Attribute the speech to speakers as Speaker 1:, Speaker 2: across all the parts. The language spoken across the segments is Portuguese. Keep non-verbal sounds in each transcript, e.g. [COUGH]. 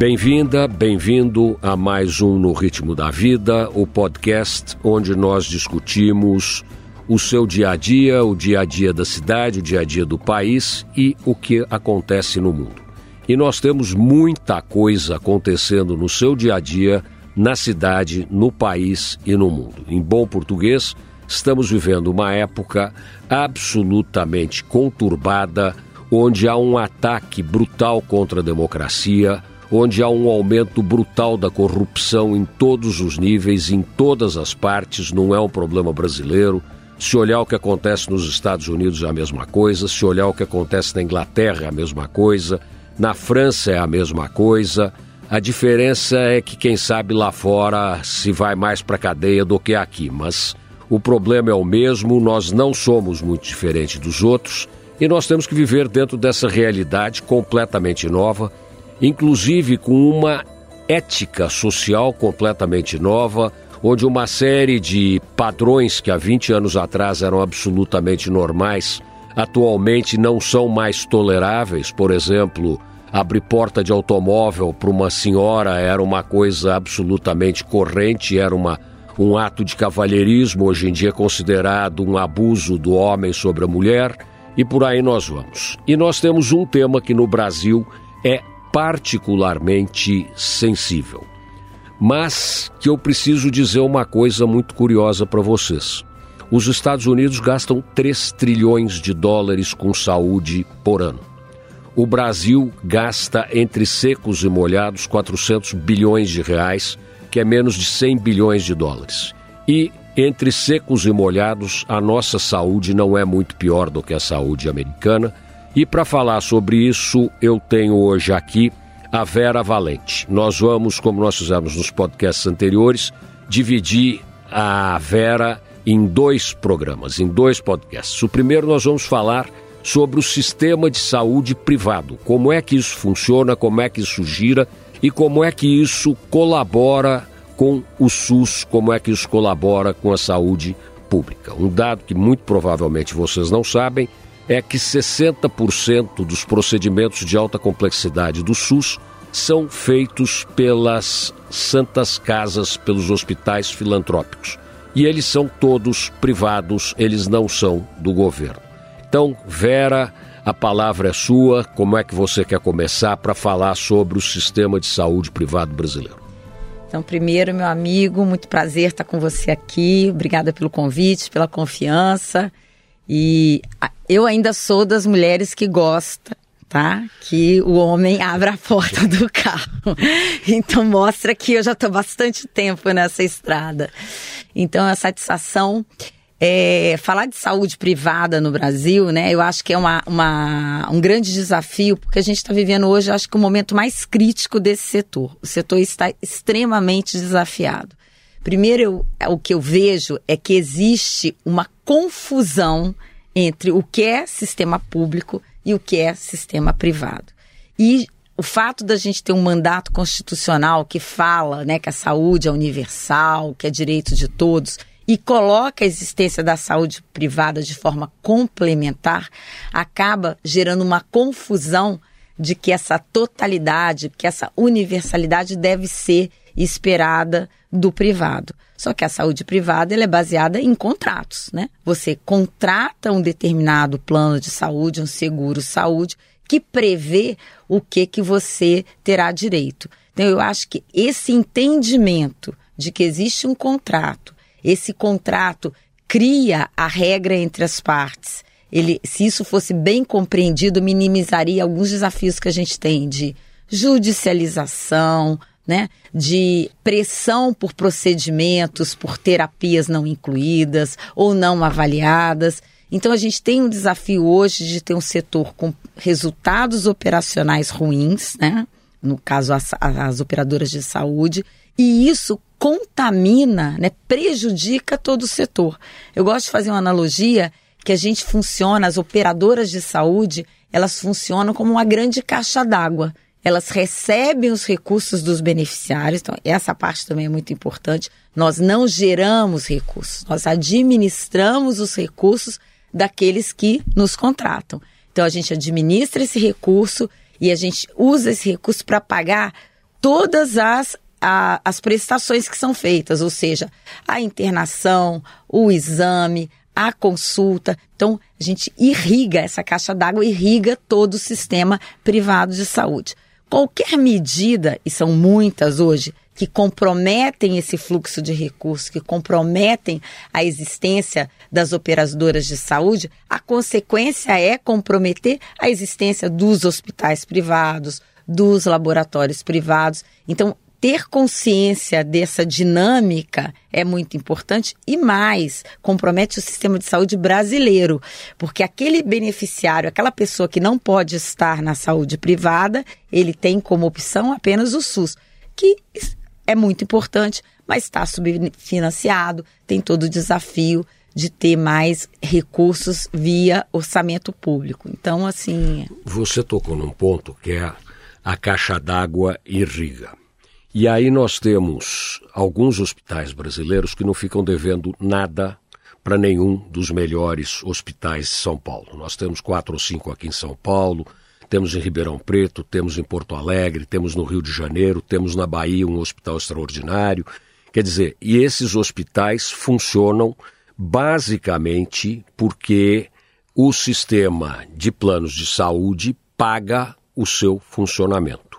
Speaker 1: Bem-vinda, bem-vindo a mais um No Ritmo da Vida, o podcast onde nós discutimos o seu dia a dia, o dia a dia da cidade, o dia a dia do país e o que acontece no mundo. E nós temos muita coisa acontecendo no seu dia a dia, na cidade, no país e no mundo. Em bom português, estamos vivendo uma época absolutamente conturbada, onde há um ataque brutal contra a democracia, onde há um aumento brutal da corrupção em todos os níveis, em todas as partes, não é um problema brasileiro. Se olhar o que acontece nos Estados Unidos é a mesma coisa, se olhar o que acontece na Inglaterra é a mesma coisa, na França é a mesma coisa. A diferença é que quem sabe lá fora se vai mais para cadeia do que aqui, mas o problema é o mesmo, nós não somos muito diferentes dos outros e nós temos que viver dentro dessa realidade completamente nova inclusive com uma ética social completamente nova, onde uma série de padrões que há 20 anos atrás eram absolutamente normais, atualmente não são mais toleráveis. Por exemplo, abrir porta de automóvel para uma senhora era uma coisa absolutamente corrente, era uma, um ato de cavalheirismo, hoje em dia é considerado um abuso do homem sobre a mulher, e por aí nós vamos. E nós temos um tema que no Brasil é particularmente sensível. Mas que eu preciso dizer uma coisa muito curiosa para vocês. Os Estados Unidos gastam 3 trilhões de dólares com saúde por ano. O Brasil gasta entre secos e molhados 400 bilhões de reais, que é menos de 100 bilhões de dólares. E entre secos e molhados, a nossa saúde não é muito pior do que a saúde americana e para falar sobre isso, eu tenho hoje aqui a Vera Valente. Nós vamos, como nós fizemos nos podcasts anteriores, dividir a Vera em dois programas, em dois podcasts. O primeiro nós vamos falar sobre o sistema de saúde privado, como é que isso funciona, como é que isso gira e como é que isso colabora com o SUS, como é que isso colabora com a saúde pública. Um dado que muito provavelmente vocês não sabem é que 60% dos procedimentos de alta complexidade do SUS são feitos pelas santas casas, pelos hospitais filantrópicos. E eles são todos privados, eles não são do governo. Então, Vera, a palavra é sua. Como é que você quer começar para falar sobre o sistema de saúde privado brasileiro?
Speaker 2: Então, primeiro, meu amigo, muito prazer estar com você aqui. Obrigada pelo convite, pela confiança. E eu ainda sou das mulheres que gosta, tá? Que o homem abra a porta do carro. [LAUGHS] Então mostra que eu já estou bastante tempo nessa estrada. Então a satisfação é, falar de saúde privada no Brasil, né? Eu acho que é uma, uma um grande desafio, porque a gente está vivendo hoje, acho que o momento mais crítico desse setor. O setor está extremamente desafiado. Primeiro, eu, o que eu vejo é que existe uma confusão entre o que é sistema público e o que é sistema privado. E o fato da gente ter um mandato constitucional que fala né, que a saúde é universal, que é direito de todos, e coloca a existência da saúde privada de forma complementar, acaba gerando uma confusão de que essa totalidade, que essa universalidade deve ser esperada do privado. Só que a saúde privada ela é baseada em contratos, né? Você contrata um determinado plano de saúde, um seguro saúde, que prevê o que que você terá direito. Então eu acho que esse entendimento de que existe um contrato, esse contrato cria a regra entre as partes. Ele, se isso fosse bem compreendido, minimizaria alguns desafios que a gente tem de judicialização, né, de pressão por procedimentos, por terapias não incluídas ou não avaliadas. Então a gente tem um desafio hoje de ter um setor com resultados operacionais ruins, né? No caso as, as operadoras de saúde, e isso contamina, né, prejudica todo o setor. Eu gosto de fazer uma analogia que a gente funciona, as operadoras de saúde, elas funcionam como uma grande caixa d'água elas recebem os recursos dos beneficiários, então essa parte também é muito importante. Nós não geramos recursos, nós administramos os recursos daqueles que nos contratam. Então a gente administra esse recurso e a gente usa esse recurso para pagar todas as a, as prestações que são feitas, ou seja, a internação, o exame, a consulta. Então, a gente irriga essa caixa d'água, irriga todo o sistema privado de saúde. Qualquer medida, e são muitas hoje, que comprometem esse fluxo de recursos, que comprometem a existência das operadoras de saúde, a consequência é comprometer a existência dos hospitais privados, dos laboratórios privados. Então, ter consciência dessa dinâmica é muito importante e mais, compromete o sistema de saúde brasileiro, porque aquele beneficiário, aquela pessoa que não pode estar na saúde privada, ele tem como opção apenas o SUS, que é muito importante, mas está subfinanciado, tem todo o desafio de ter mais recursos via orçamento público. Então, assim.
Speaker 1: Você tocou num ponto que é a caixa d'água irriga. E aí nós temos alguns hospitais brasileiros que não ficam devendo nada para nenhum dos melhores hospitais de São Paulo. Nós temos quatro ou cinco aqui em São Paulo, temos em Ribeirão Preto, temos em Porto Alegre, temos no Rio de Janeiro, temos na Bahia um hospital extraordinário. Quer dizer, e esses hospitais funcionam basicamente porque o sistema de planos de saúde paga o seu funcionamento.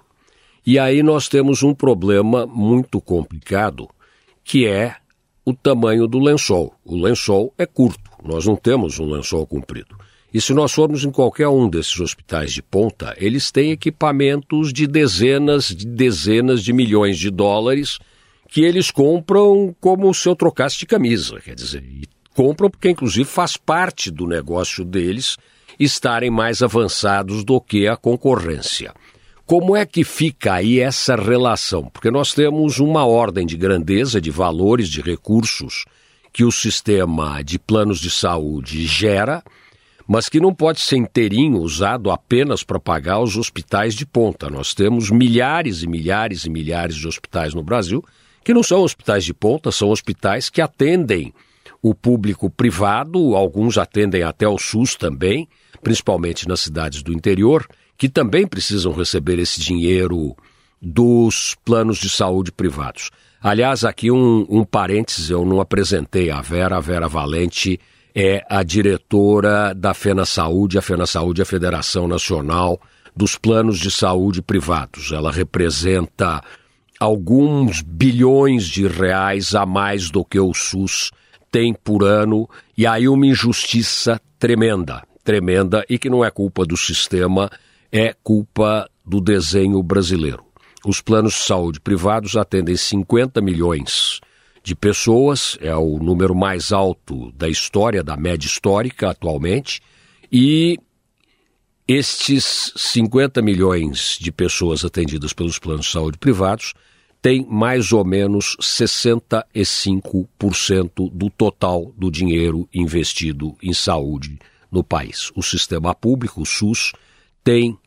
Speaker 1: E aí nós temos um problema muito complicado, que é o tamanho do lençol. O lençol é curto, nós não temos um lençol comprido. E se nós formos em qualquer um desses hospitais de ponta, eles têm equipamentos de dezenas de dezenas de milhões de dólares que eles compram como se eu trocasse de camisa, quer dizer, compram porque inclusive faz parte do negócio deles estarem mais avançados do que a concorrência. Como é que fica aí essa relação? Porque nós temos uma ordem de grandeza, de valores, de recursos que o sistema de planos de saúde gera, mas que não pode ser inteirinho usado apenas para pagar os hospitais de ponta. Nós temos milhares e milhares e milhares de hospitais no Brasil que não são hospitais de ponta, são hospitais que atendem o público privado, alguns atendem até o SUS também, principalmente nas cidades do interior que também precisam receber esse dinheiro dos planos de saúde privados. Aliás, aqui um, um parênteses, eu não apresentei a Vera, a Vera Valente é a diretora da Fena Saúde, a Fena Saúde é a Federação Nacional dos Planos de Saúde Privados. Ela representa alguns bilhões de reais a mais do que o SUS tem por ano, e aí uma injustiça tremenda, tremenda, e que não é culpa do sistema, é culpa do desenho brasileiro. Os planos de saúde privados atendem 50 milhões de pessoas, é o número mais alto da história, da média histórica atualmente, e estes 50 milhões de pessoas atendidas pelos planos de saúde privados têm mais ou menos 65% do total do dinheiro investido em saúde no país. O sistema público, o SUS, tem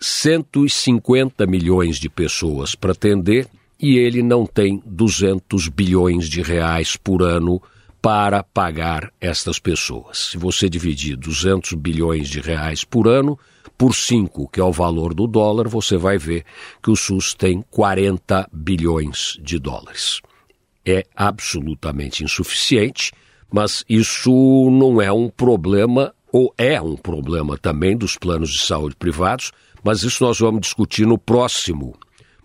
Speaker 1: 150 milhões de pessoas para atender e ele não tem 200 bilhões de reais por ano para pagar estas pessoas. Se você dividir 200 bilhões de reais por ano por 5, que é o valor do dólar, você vai ver que o SUS tem 40 bilhões de dólares. É absolutamente insuficiente, mas isso não é um problema ou é um problema também dos planos de saúde privados, mas isso nós vamos discutir no próximo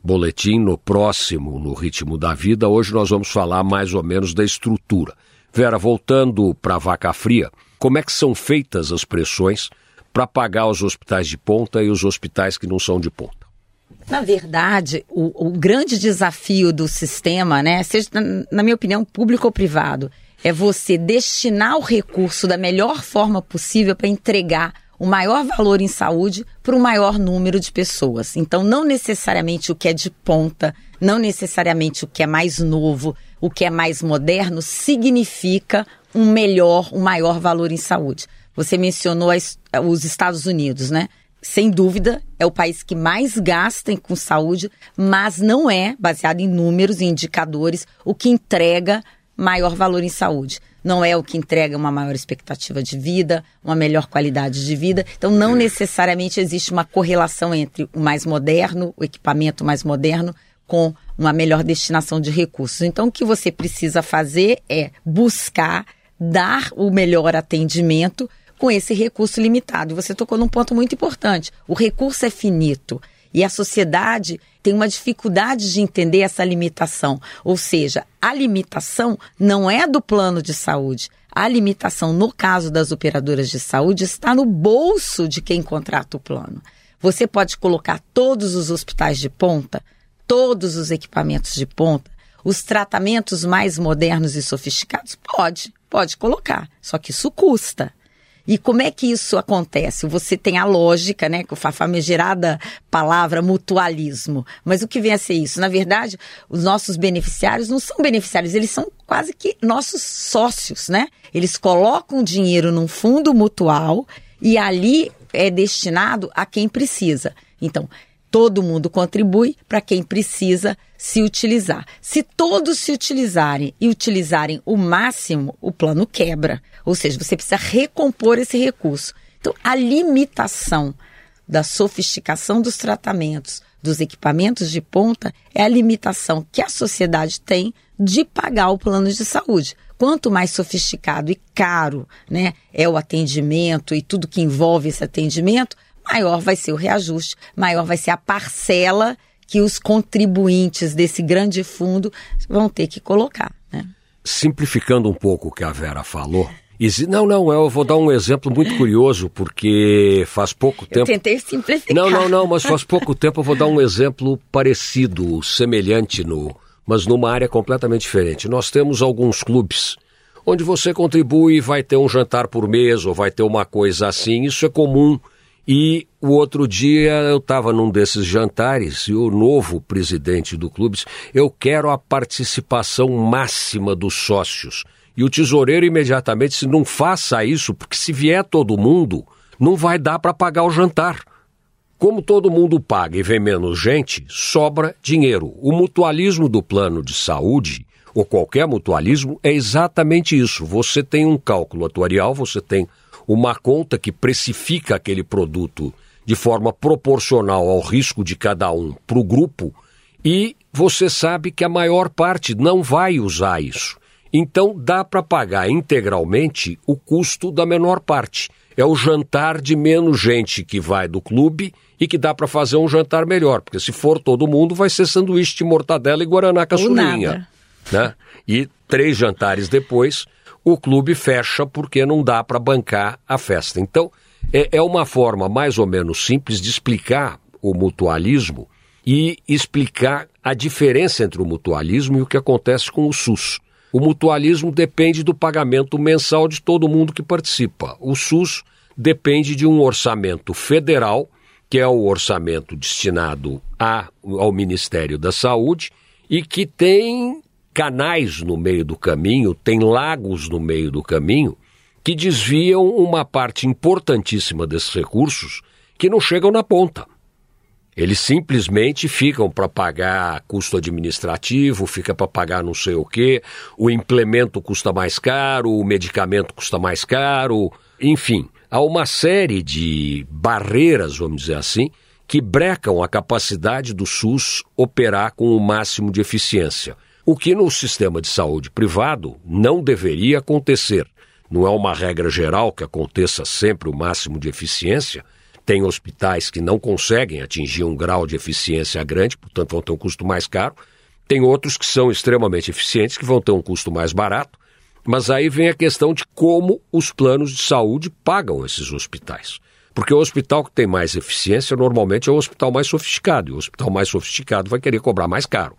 Speaker 1: boletim, no próximo, no ritmo da vida. Hoje nós vamos falar mais ou menos da estrutura. Vera, voltando para a vaca fria, como é que são feitas as pressões para pagar os hospitais de ponta e os hospitais que não são de ponta?
Speaker 2: Na verdade, o, o grande desafio do sistema, né, seja, na minha opinião, público ou privado, é você destinar o recurso da melhor forma possível para entregar o maior valor em saúde para o maior número de pessoas. Então, não necessariamente o que é de ponta, não necessariamente o que é mais novo, o que é mais moderno, significa um melhor, um maior valor em saúde. Você mencionou os Estados Unidos, né? Sem dúvida, é o país que mais gasta com saúde, mas não é, baseado em números e indicadores, o que entrega maior valor em saúde. Não é o que entrega uma maior expectativa de vida, uma melhor qualidade de vida. Então, não necessariamente existe uma correlação entre o mais moderno, o equipamento mais moderno, com uma melhor destinação de recursos. Então, o que você precisa fazer é buscar dar o melhor atendimento com esse recurso limitado. Você tocou num ponto muito importante. O recurso é finito. E a sociedade tem uma dificuldade de entender essa limitação. Ou seja, a limitação não é do plano de saúde. A limitação, no caso das operadoras de saúde, está no bolso de quem contrata o plano. Você pode colocar todos os hospitais de ponta, todos os equipamentos de ponta, os tratamentos mais modernos e sofisticados? Pode, pode colocar. Só que isso custa. E como é que isso acontece? Você tem a lógica, né, com a famigerada palavra mutualismo. Mas o que vem a ser isso? Na verdade, os nossos beneficiários não são beneficiários, eles são quase que nossos sócios, né? Eles colocam dinheiro num fundo mutual e ali é destinado a quem precisa. Então, todo mundo contribui para quem precisa se utilizar. Se todos se utilizarem e utilizarem o máximo, o plano quebra. Ou seja, você precisa recompor esse recurso. Então, a limitação da sofisticação dos tratamentos, dos equipamentos de ponta, é a limitação que a sociedade tem de pagar o plano de saúde. Quanto mais sofisticado e caro né, é o atendimento e tudo que envolve esse atendimento, maior vai ser o reajuste, maior vai ser a parcela que os contribuintes desse grande fundo vão ter que colocar. Né?
Speaker 1: Simplificando um pouco o que a Vera falou. Não, não, eu vou dar um exemplo muito curioso, porque faz pouco tempo. Eu
Speaker 2: tentei simplificar.
Speaker 1: Não, não, não, mas faz pouco tempo eu vou dar um exemplo parecido, semelhante, no, mas numa área completamente diferente. Nós temos alguns clubes onde você contribui e vai ter um jantar por mês ou vai ter uma coisa assim. Isso é comum e o outro dia eu estava num desses jantares e o novo presidente do clube disse: Eu quero a participação máxima dos sócios. E o tesoureiro imediatamente disse: Não faça isso, porque se vier todo mundo, não vai dar para pagar o jantar. Como todo mundo paga e vem menos gente, sobra dinheiro. O mutualismo do plano de saúde, ou qualquer mutualismo, é exatamente isso. Você tem um cálculo atuarial, você tem uma conta que precifica aquele produto de forma proporcional ao risco de cada um para o grupo e você sabe que a maior parte não vai usar isso. Então dá para pagar integralmente o custo da menor parte. É o jantar de menos gente que vai do clube e que dá para fazer um jantar melhor, porque se for todo mundo vai ser sanduíche de mortadela e guaraná caçulinha, né? E três jantares depois o clube fecha porque não dá para bancar a festa. Então, é, é uma forma mais ou menos simples de explicar o mutualismo e explicar a diferença entre o mutualismo e o que acontece com o SUS. O mutualismo depende do pagamento mensal de todo mundo que participa. O SUS depende de um orçamento federal, que é o orçamento destinado a, ao Ministério da Saúde, e que tem canais no meio do caminho, tem lagos no meio do caminho que desviam uma parte importantíssima desses recursos que não chegam na ponta. Eles simplesmente ficam para pagar custo administrativo, fica para pagar não sei o quê, o implemento custa mais caro, o medicamento custa mais caro, enfim, há uma série de barreiras, vamos dizer assim, que brecam a capacidade do SUS operar com o máximo de eficiência. O que no sistema de saúde privado não deveria acontecer. Não é uma regra geral que aconteça sempre o máximo de eficiência. Tem hospitais que não conseguem atingir um grau de eficiência grande, portanto vão ter um custo mais caro. Tem outros que são extremamente eficientes, que vão ter um custo mais barato. Mas aí vem a questão de como os planos de saúde pagam esses hospitais. Porque o hospital que tem mais eficiência normalmente é o hospital mais sofisticado, e o hospital mais sofisticado vai querer cobrar mais caro.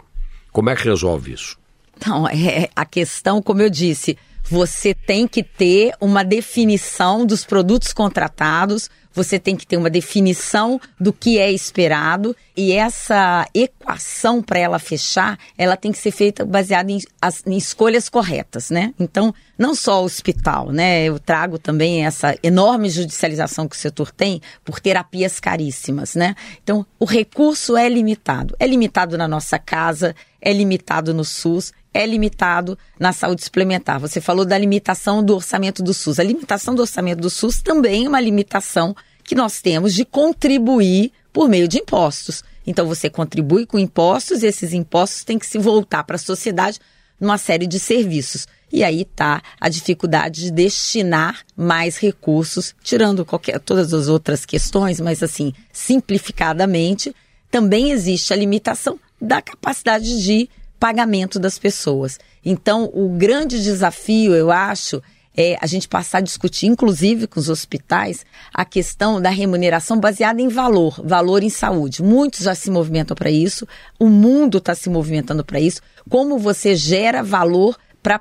Speaker 1: Como é que resolve isso?
Speaker 2: Não, é a questão, como eu disse, você tem que ter uma definição dos produtos contratados, você tem que ter uma definição do que é esperado e essa equação para ela fechar, ela tem que ser feita baseada em, em, escolhas corretas, né? Então, não só o hospital, né? Eu trago também essa enorme judicialização que o setor tem por terapias caríssimas, né? Então, o recurso é limitado. É limitado na nossa casa, é limitado no SUS é limitado na saúde suplementar. Você falou da limitação do orçamento do SUS. A limitação do orçamento do SUS também é uma limitação que nós temos de contribuir por meio de impostos. Então você contribui com impostos e esses impostos têm que se voltar para a sociedade numa série de serviços. E aí está a dificuldade de destinar mais recursos, tirando qualquer, todas as outras questões, mas assim, simplificadamente, também existe a limitação da capacidade de pagamento das pessoas. Então, o grande desafio, eu acho, é a gente passar a discutir, inclusive com os hospitais, a questão da remuneração baseada em valor, valor em saúde. Muitos já se movimentam para isso, o mundo está se movimentando para isso. Como você gera valor para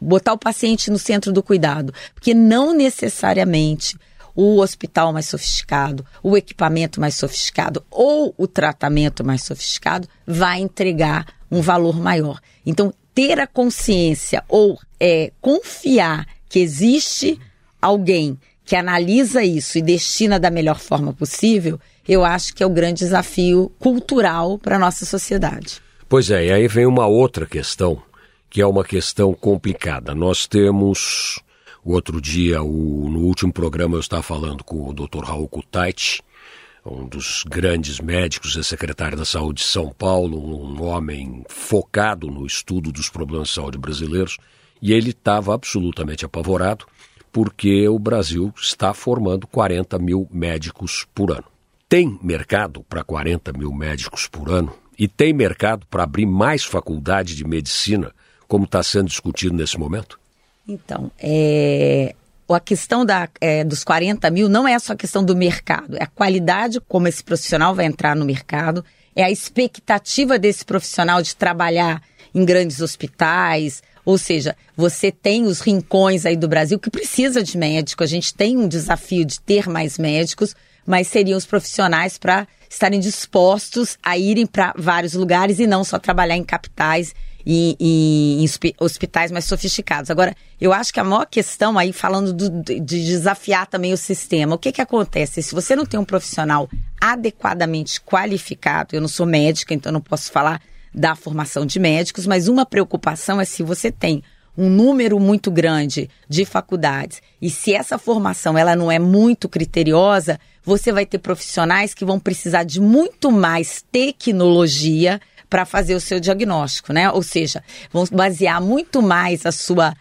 Speaker 2: botar o paciente no centro do cuidado? Porque não necessariamente o hospital mais sofisticado, o equipamento mais sofisticado ou o tratamento mais sofisticado vai entregar um valor maior. Então, ter a consciência ou é, confiar que existe alguém que analisa isso e destina da melhor forma possível, eu acho que é o grande desafio cultural para a nossa sociedade.
Speaker 1: Pois é, e aí vem uma outra questão, que é uma questão complicada. Nós temos o outro dia, o, no último programa, eu estava falando com o Dr. Raul Kutaiti, um dos grandes médicos e secretário da Saúde de São Paulo, um homem focado no estudo dos problemas de saúde brasileiros, e ele estava absolutamente apavorado porque o Brasil está formando 40 mil médicos por ano. Tem mercado para 40 mil médicos por ano e tem mercado para abrir mais faculdade de medicina, como está sendo discutido nesse momento?
Speaker 2: Então, é, a questão da, é, dos 40 mil não é só a questão do mercado, é a qualidade como esse profissional vai entrar no mercado, é a expectativa desse profissional de trabalhar em grandes hospitais, ou seja, você tem os rincões aí do Brasil que precisa de médico, a gente tem um desafio de ter mais médicos, mas seriam os profissionais para estarem dispostos a irem para vários lugares e não só trabalhar em capitais em, em, hospitais mais sofisticados. Agora, eu acho que a maior questão aí, falando do, de desafiar também o sistema, o que, que acontece? Se você não tem um profissional adequadamente qualificado, eu não sou médica, então não posso falar da formação de médicos, mas uma preocupação é se você tem um número muito grande de faculdades e se essa formação ela não é muito criteriosa, você vai ter profissionais que vão precisar de muito mais tecnologia para fazer o seu diagnóstico, né? Ou seja, vão basear muito mais a sua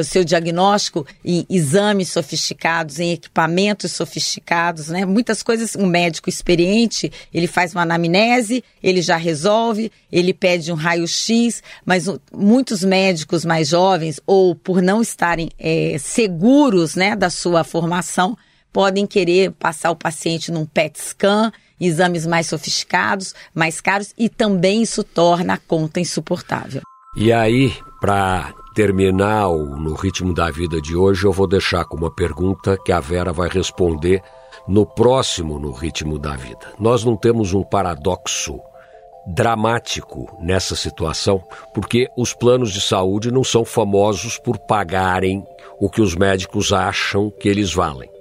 Speaker 2: o seu diagnóstico em exames sofisticados, em equipamentos sofisticados, né? Muitas coisas, um médico experiente, ele faz uma anamnese, ele já resolve, ele pede um raio-x, mas muitos médicos mais jovens, ou por não estarem é, seguros, né, da sua formação, podem querer passar o paciente num PET scan exames mais sofisticados, mais caros e também isso torna a conta insuportável.
Speaker 1: E aí, para terminar no ritmo da vida de hoje, eu vou deixar com uma pergunta que a Vera vai responder no próximo No Ritmo da Vida. Nós não temos um paradoxo dramático nessa situação, porque os planos de saúde não são famosos por pagarem o que os médicos acham que eles valem.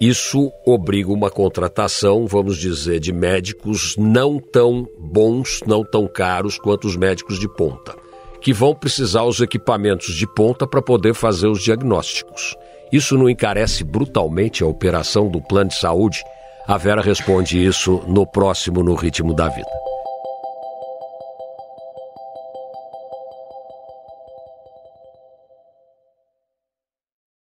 Speaker 1: Isso obriga uma contratação, vamos dizer, de médicos não tão bons, não tão caros quanto os médicos de ponta, que vão precisar os equipamentos de ponta para poder fazer os diagnósticos. Isso não encarece brutalmente a operação do plano de saúde? A Vera responde isso no próximo No Ritmo da Vida.